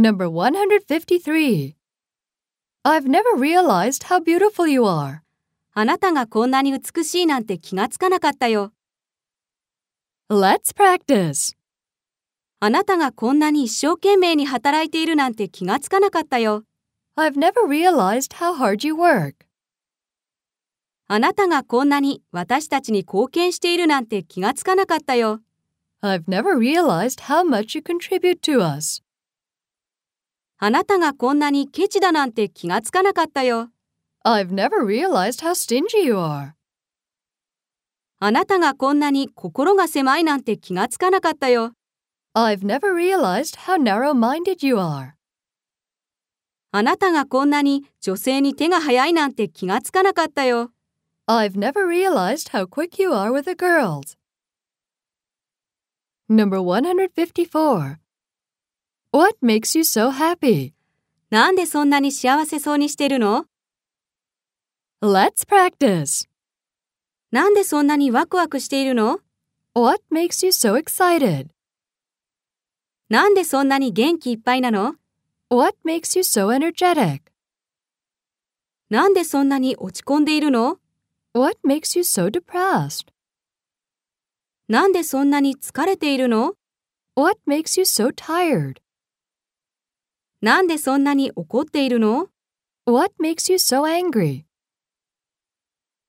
Number 153. I've never realized how beautiful you are. あなたがこんなに美しいなんて気がつかなかったよ。Let's practice. あなたがこんなに一生懸命に働いているなんて気がつかなかったよ。I've never realized how hard you work. あなたがこんなに私たちに貢献しているなんて気がつかなかったよ。I've never realized how much you contribute to us. あなたがこんなにケチだなんて気がつかなかったよ。I've never realized how stingy you are. あなたがこんなに心が狭いなんて気がつかなかったよ。I've never realized how narrow minded you are. あなたがこんなに女性に手が早いなんて気がつかなかったよ。I've never realized how quick you are with the girls. Number 154. What makes you so happy? なんでそんなに幸せそうにしてるの Let's practice. なんでそんなにワクワクしているの What makes you so excited? なんでそんなに元気いっぱいなの What makes you so energetic? なんでそんなに落ち込んでいるの What makes you so depressed? なんでそんなに疲れているの What makes you so tired? なんでそんなに怒っているの What makes you so angry?